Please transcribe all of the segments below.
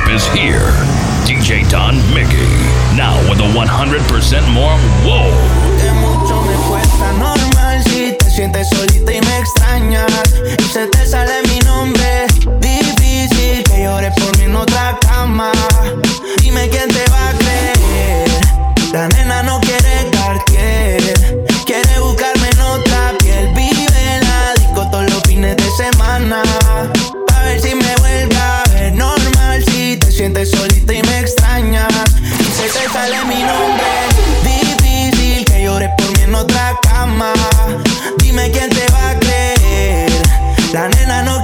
Rap is here. DJ Don Mickey. Now with a 100% more whoa. Sientes solita y me extrañas. Y se te sale mi nombre. Difícil que llores por mí en otra cama. Dime quién te va a creer. La nena no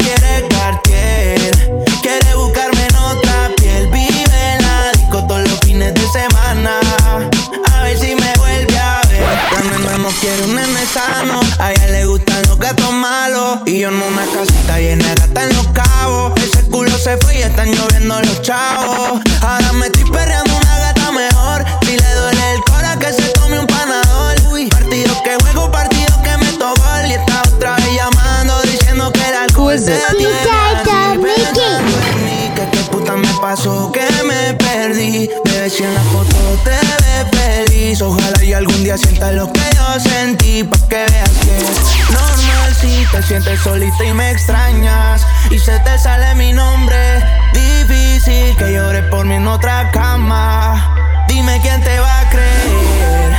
cama. Dime quién te va a creer.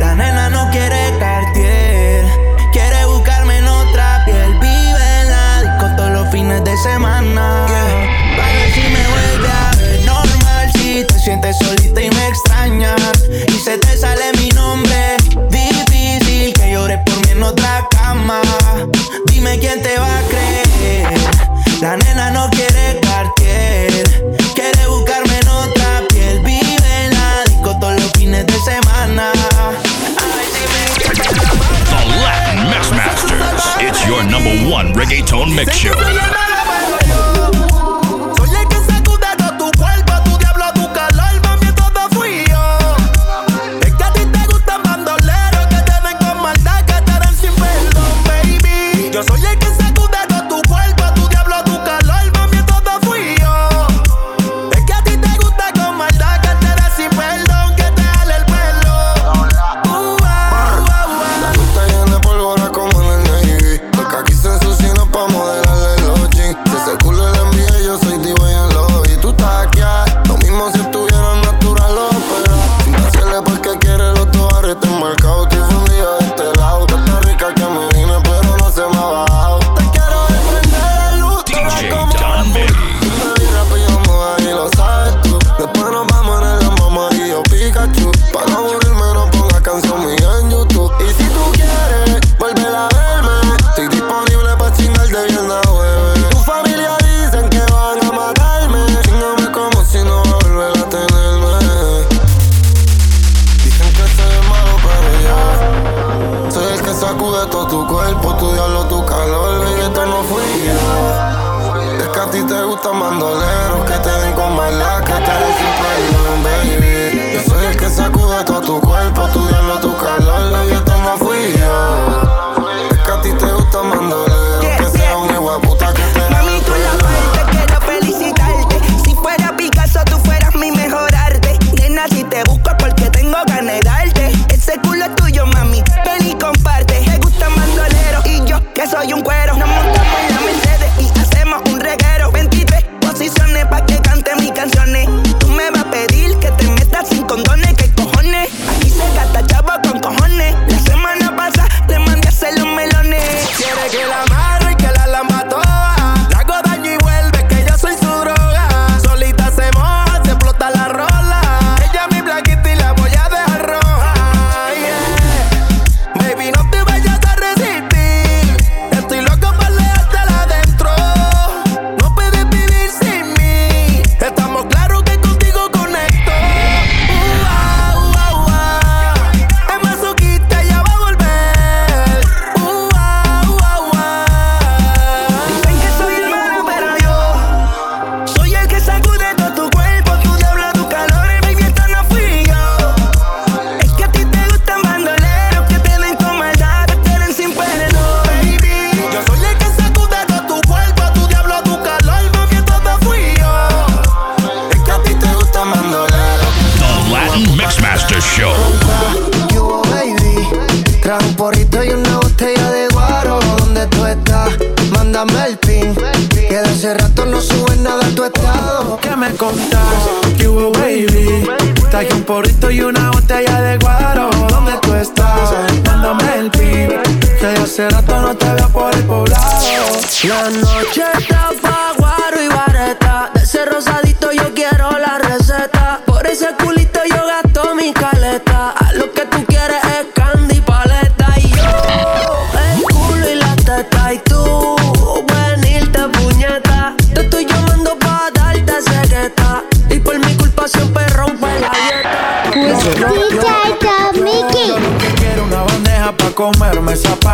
La nena no quiere cartier. Quiere buscarme en otra piel. Vive en la disco todos los fines de semana. Yeah. Si me vuelve a ver normal. Si te sientes solita y me extrañas. Y se te sale mi nombre. Difícil que llores por mí en otra cama. Dime quién te va a Mix Show.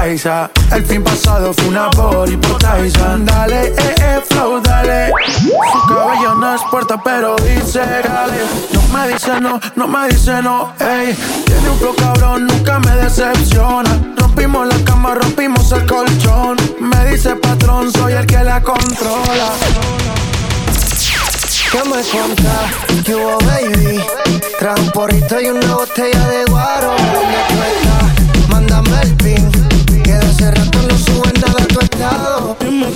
El fin pasado fue una body por. Dale, eh, eh, flow, dale. Su cabello no es puerta, pero dice dale. No me dice no, no me dice no, ey. Tiene un flow cabrón, nunca me decepciona. Rompimos la cama, rompimos el colchón. Me dice patrón, soy el que la controla. ¿Qué me contás? ¿Qué hubo, baby? Trae un porrito y una botella de guaro. ¿Dónde tú estás? Mándame el pin. Que de hace rato no suben nada tu estado. ¿Qué me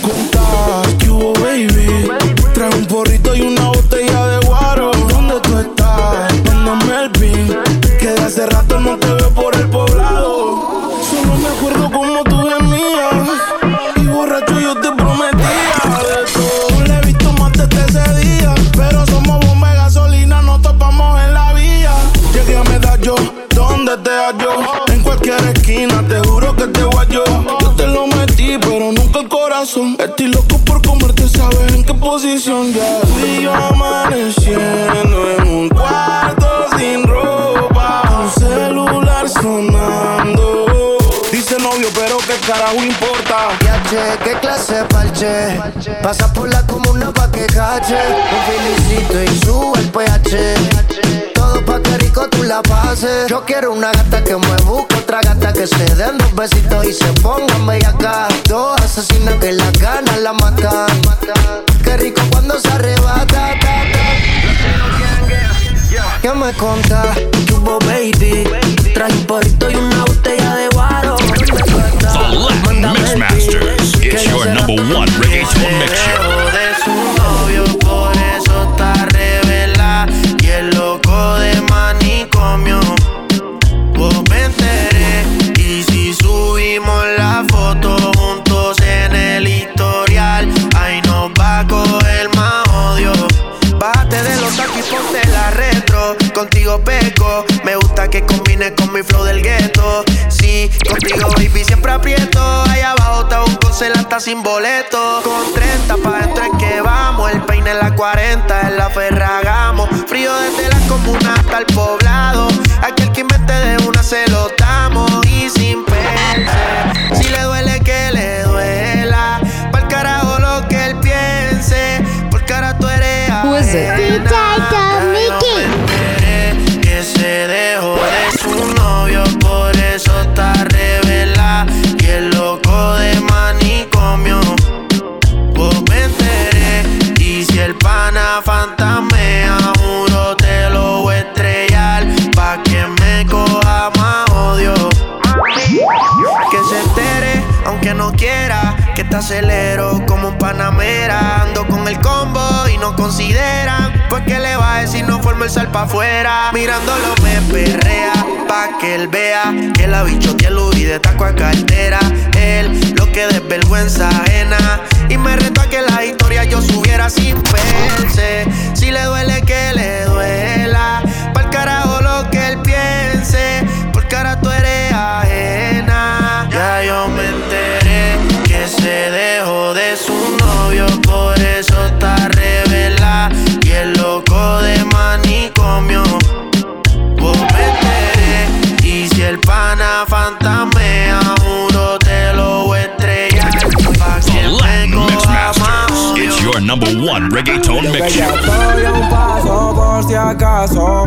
Pasa por la comuna pa' que cache. Un felicito y sube el pH. Todo pa' que rico tú la pases. Yo quiero una gata que me busque, otra gata que se den dos besitos y se pongan acá. Dos asesinas que las ganas la matan. Qué rico cuando se arrebata. ta, ta. ¿Qué me? ¿Qué hubo, baby? Trae un porrito y una botella de guaro. Mándame el. It's your number one reggaeton mix show. de su novio, por eso está revela y el loco de manicomio. Vos me enteré y si subimos la foto juntos en el historial, ahí nos va a coger más odio. Bájate de los taquis, ponte la retro. Contigo peco, me gusta que combine con mi flow del gueto. Sí, contigo baby siempre aprieto. Sin boleto. Con 30 pa' dentro es que vamos. El peine en la 40, en la ferragamo. Frío desde la comuna hasta el poblado. Aquel que invente de una se lo damos. Y sin que te acelero como un panamera. Ando con el combo y no consideran. Pues que le va a decir no forma el sal pa' afuera. Mirándolo me perrea, pa' que él vea que la bicho que lo de taco a cartera. Él lo que de vergüenza ajena. Y me reto a que la historia yo subiera sin pensar. Si le duele que le duela. Number one reggaeton mix show. estoy a un paso por si acaso.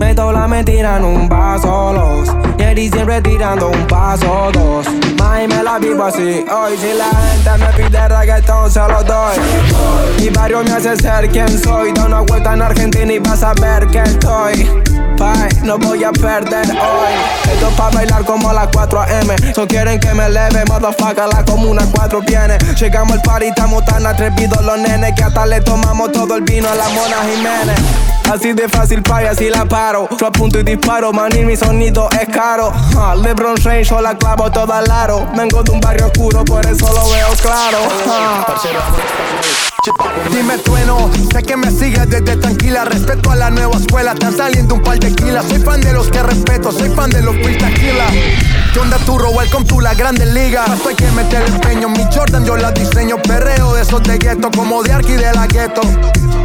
Meto la mentira en un vaso, los. Y siempre tirando un paso, dos. Mai me la vivo así. Hoy si la gente me pide reggaetón, se lo doy. Mi barrio me hace ser quien soy. Da una vuelta en Argentina y vas a ver que estoy. No voy a perder hoy. Esto Pa' bailar como a las 4 AM. So quieren que me leve, motherfucker, la comuna 4 viene. Llegamos al party, estamos tan atrevidos los nenes que hasta le tomamos todo el vino a la Mona Jiménez. Así de fácil pa' así la paro. Yo apunto y disparo, y mi sonido es caro. Lebron James, yo la clavo toda al aro. Vengo de un barrio oscuro, por eso lo veo claro. Dime trueno, sé que me sigues desde tranquila. Respeto a la nueva escuela, están saliendo un par de kilas. Soy fan de los que respeto, soy fan de los free tequila. ¿Qué onda turro? Welcome to la grande liga. Esto hay que meter el empeño. Mi Jordan yo la diseño. Perreo de esos de gueto, como de Arqui de la gueto.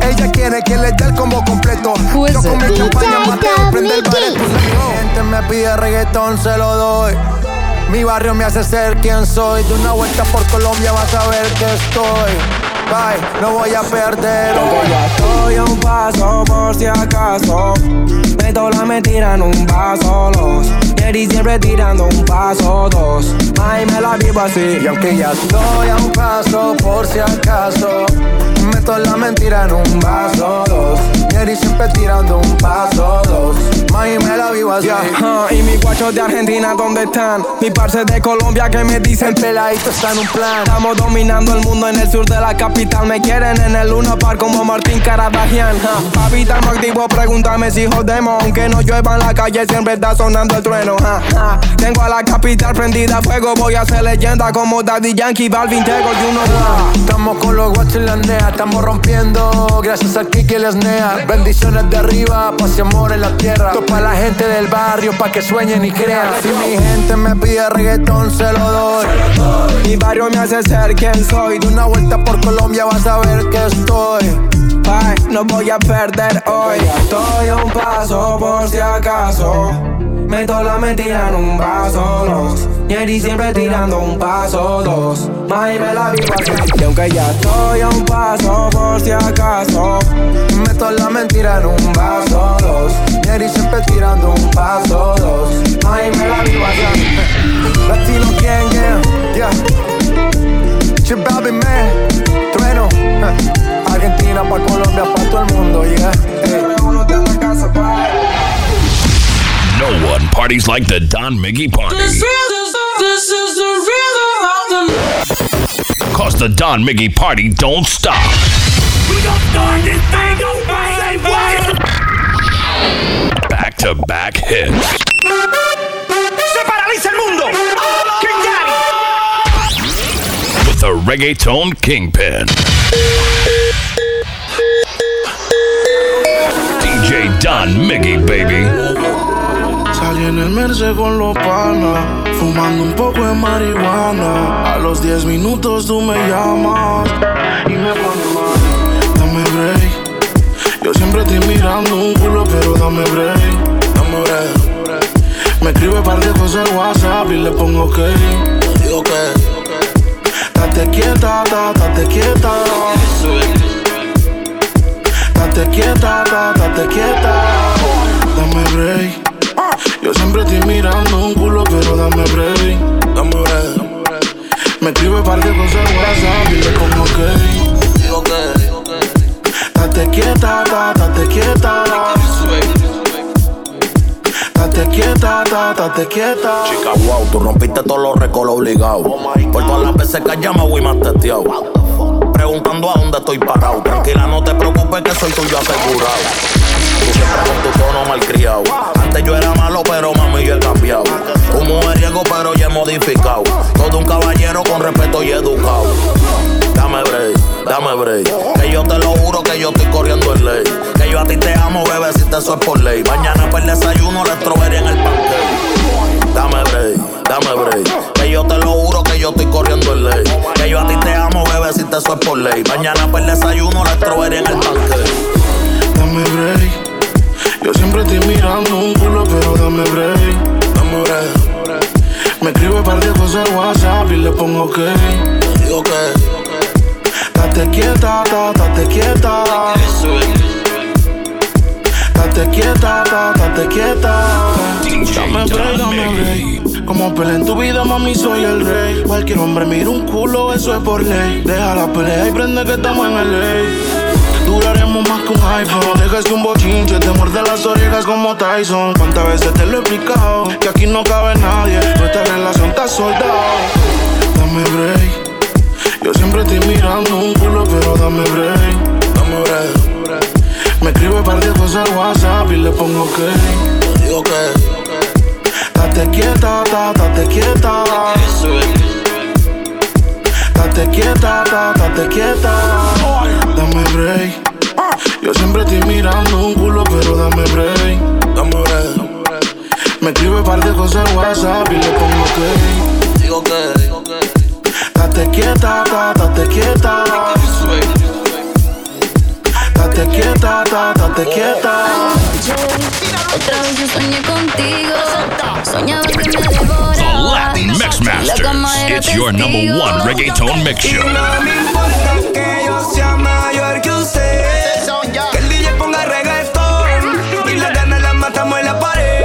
Ella quiere que le dé el combo completo. Yo con mi champaña mateo, prende el bareto. Mi gente me pide reggaetón, se lo doy. Mi barrio me hace ser quien soy. De una vuelta por Colombia vas a ver que estoy no voy a perder estoy a un paso por si acaso. Meto la mentira en un vaso, los. Y siempre tirando un paso, dos. Ay, me la vivo así. Y aunque ya estoy a un paso por si acaso. Meto la mentira en un vaso, dos. Y siempre tirando un paso, dos. Ay, me la vivo así. y mis guachos de Argentina, ¿dónde están? Mi parce de Colombia que me dicen peladito está en un plan. Estamos dominando el mundo en el sur de la capital me quieren en el Luna Par como Martín Caradagian. Papi, estamos activo, pregúntame si jodemos. Aunque no llueva en la calle, siempre está sonando el trueno. Tengo a la capital prendida a fuego. Voy a ser leyenda como Daddy Yankee, Balvin, Tego y uno Estamos con los guachos en la NEA, estamos rompiendo. Gracias a Kiki les NEA. Bendiciones de arriba, paz y amor en la tierra. Esto para la gente del barrio, pa' que sueñen y crean. Si mi gente me pide reggaetón, se lo doy. Mi barrio me hace ser quien soy. De una vuelta por Colombia vas a ver que estoy. No voy a perder hoy. Estoy a un paso por si acaso. Meto la mentira en un vaso, los. Ñeri siempre tirando un paso, dos. May me la vivo así. Y aunque ya estoy a un paso por si acaso. Meto la mentira en un vaso, dos. Ñeri siempre tirando un paso, dos. May me la vivo así. Latino gang, yeah, yeah. Chibabi man. Argentina pa' Colombia, pa' todo el mundo, yeah. No one parties like the Don Miggy party. This is, this is the rhythm of the Cause the Don Miggy party don't stop. We don't start this thing, don't say what? Back to back hits. Se paraliza el mundo. King Daddy. With the reggaeton kingpin. Miggy, baby. Salí en el Merce con los panas, fumando un poco de marihuana. A los 10 minutos tú me llamas y me pones mal. Dame break. Yo siempre estoy mirando un culo, pero dame break. Dame break. Me escribe par de cosas WhatsApp y le pongo ok. Digo que Date quieta, date quieta. Date quieta, date quieta. Dame break. Yo siempre estoy mirando un culo, pero dame break. Dame break. Me escribe par de cosas en WhatsApp y ok. Digo que. Date quieta, date quieta. Date quieta, date quieta. Chica, wow, tú rompiste todos los récords obligados. Por todas las veces que llama, voy más testeado. Preguntando a dónde estoy parado. Tranquila, no te preocupes que soy tuyo asegurado. Siempre con tu tono malcriado. Antes yo era malo, pero mami yo he cambiado. Un mujeriego, pero ya he modificado. Todo un caballero con respeto y educado. Dame break, dame break. Que yo te lo juro que yo estoy corriendo en ley. Que yo a ti te amo, bebé, si te soy por ley. Mañana para el desayuno, la en el pancake. Dame break, dame break. Yo te lo juro que yo estoy corriendo en ley. Que yo a ti te amo, bebé, si te soy por ley. Mañana para el desayuno, la estrobería en el pancake. Dame break. Yo siempre estoy mirando un culo, pero dame break. Dame break. Me escribe par de cosas WhatsApp y le pongo ok. Digo que Date quieta, date quieta. Date quieta, ta, date quieta. Dame break, dame break. Como pelea en tu vida, mami, soy el rey. Cualquier hombre mira un culo, eso es por ley. Deja la pelea y prende que estamos en el ley. Duraremos más que un iPhone. Dejas que un bochinche te muerde las orejas como Tyson. ¿Cuántas veces te lo he explicado? Que aquí no cabe nadie. Nuestra relación está soldado. Dame break. Yo siempre estoy mirando un culo, pero dame break. Dame break. Me escribe par de cosas al WhatsApp y le pongo que. Digo que. Date quieta, ta, date quieta. Date quieta, ta, date quieta. Dame break. Yo siempre estoy mirando un culo, pero dame break. Dame break. Me escribe par de cosas al WhatsApp y le pongo que. Digo que. Date quieta, ta, date quieta date quieta, otra vez yo contigo. Mix It's your number one reggaeton mix show. No me importa que yo sea mayor que usted. Que el DJ ponga reggaetón. Y las ganas las matamos en la pared.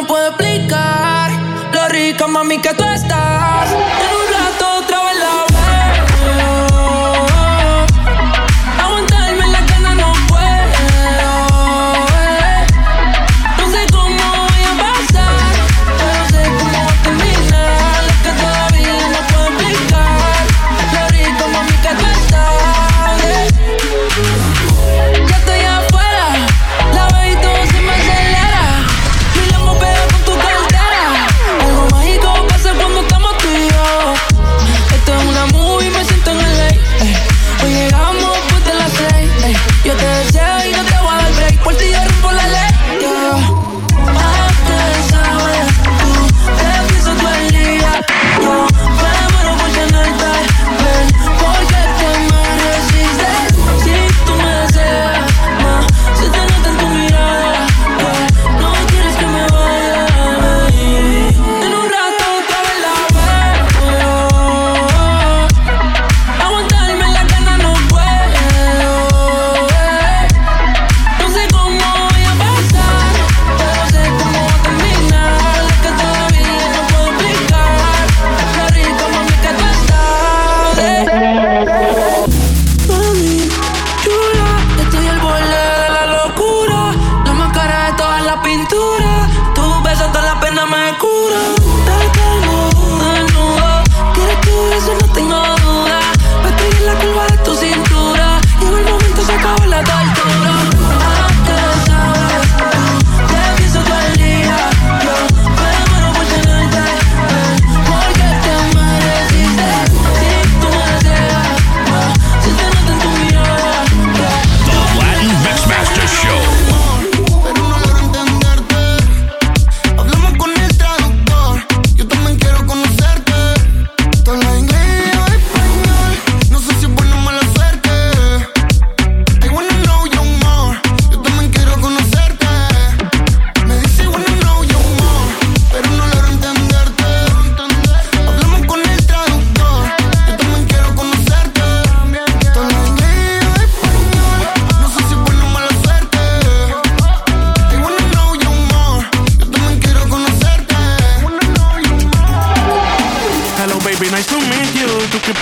no puedo explicar lo rica, mami, que tú estás.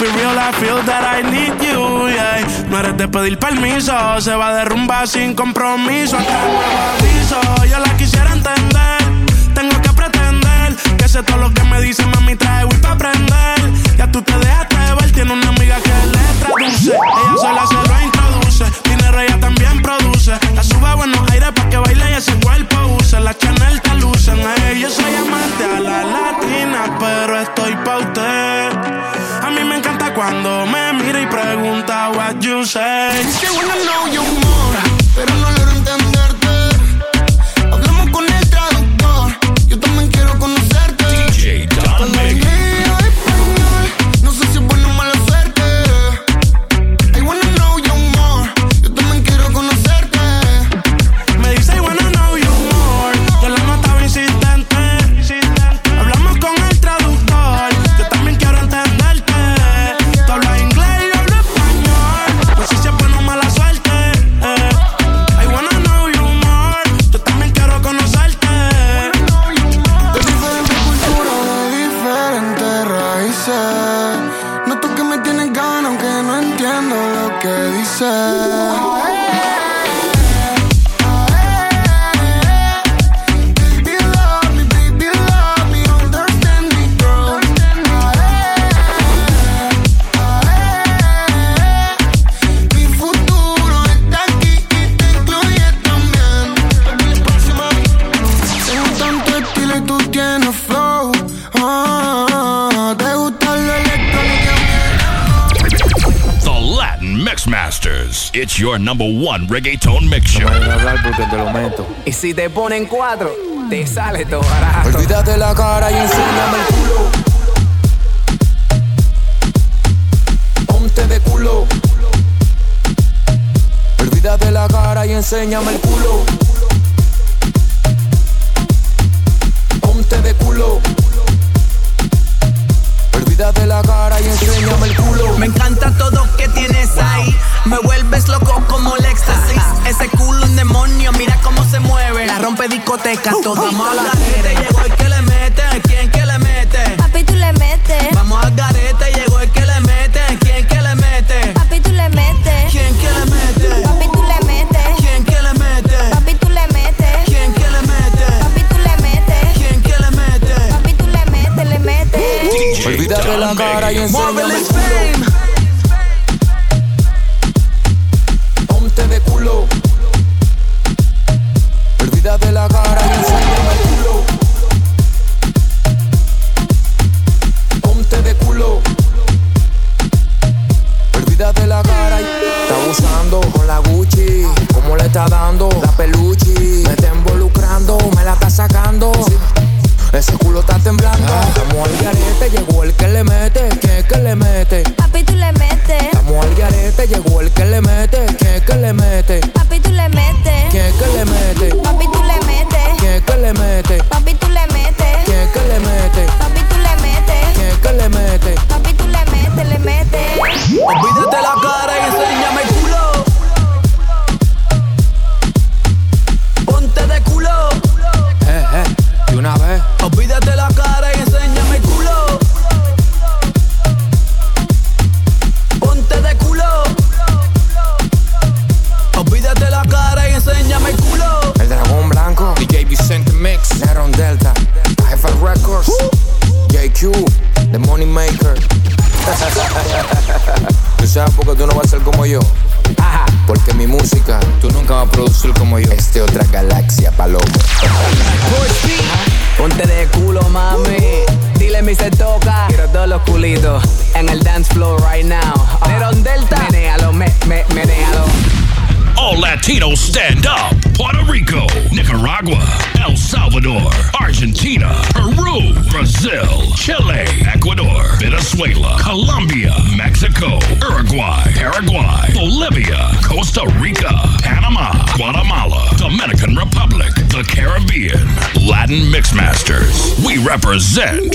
For real, I feel that I need you, yeah. No eres de pedir permiso, se va a derrumbar sin compromiso. Hasta nuevo aviso, yo la quisiera entender. Tengo que pretender que sé todo lo que me dice, mami, trae Wii pa' aprender. Ya tú te dejaste de ver, tiene una amiga que le traduce. Ella sola se lo introduce, dinero ella también produce. La sube a buenos aires pa' que baile y ese cuerpo use. La Chanel te lucen, ey, yo soy amante a la latina, pero estoy pa' usted. A mí me encanta cuando me mira y pregunta what you say. Es que wanna know you more, pero no logro entenderte. It's your number one reggaeton mix show. A hablar porque te lo meto. Y si te ponen cuatro, te sale todo barato. Olvídate la cara y enséñame el culo. Ponte de culo. Olvídate la cara y enséñame el culo. Ponte de culo. Olvídate la cara y enséñame el culo. Me encanta todo que tienes ahí. Me vuelves loco como el éxtasis. Ese culo un demonio, mira cómo se mueve. La rompe discoteca, toda mala. The Money Maker. ¿Tú sabes por qué tú no vas a ser como yo? Porque mi música, tú nunca vas a producir como yo. Es de otra galaxia, palomo. Ponte de culo, mami. Dile mi se toca. Quiero todos los culitos en el dance floor right now. Neron Delta. Menéalo, me, me, menéalo. All Latinos stand up. Puerto Rico, Nicaragua, El Salvador, Argentina, Peru, Brazil, Chile, Ecuador, Venezuela, Colombia, Mexico, Uruguay, Paraguay, Bolivia, Costa Rica, Panama, Guatemala, Dominican Republic, the Caribbean, Latin Mixmasters. We represent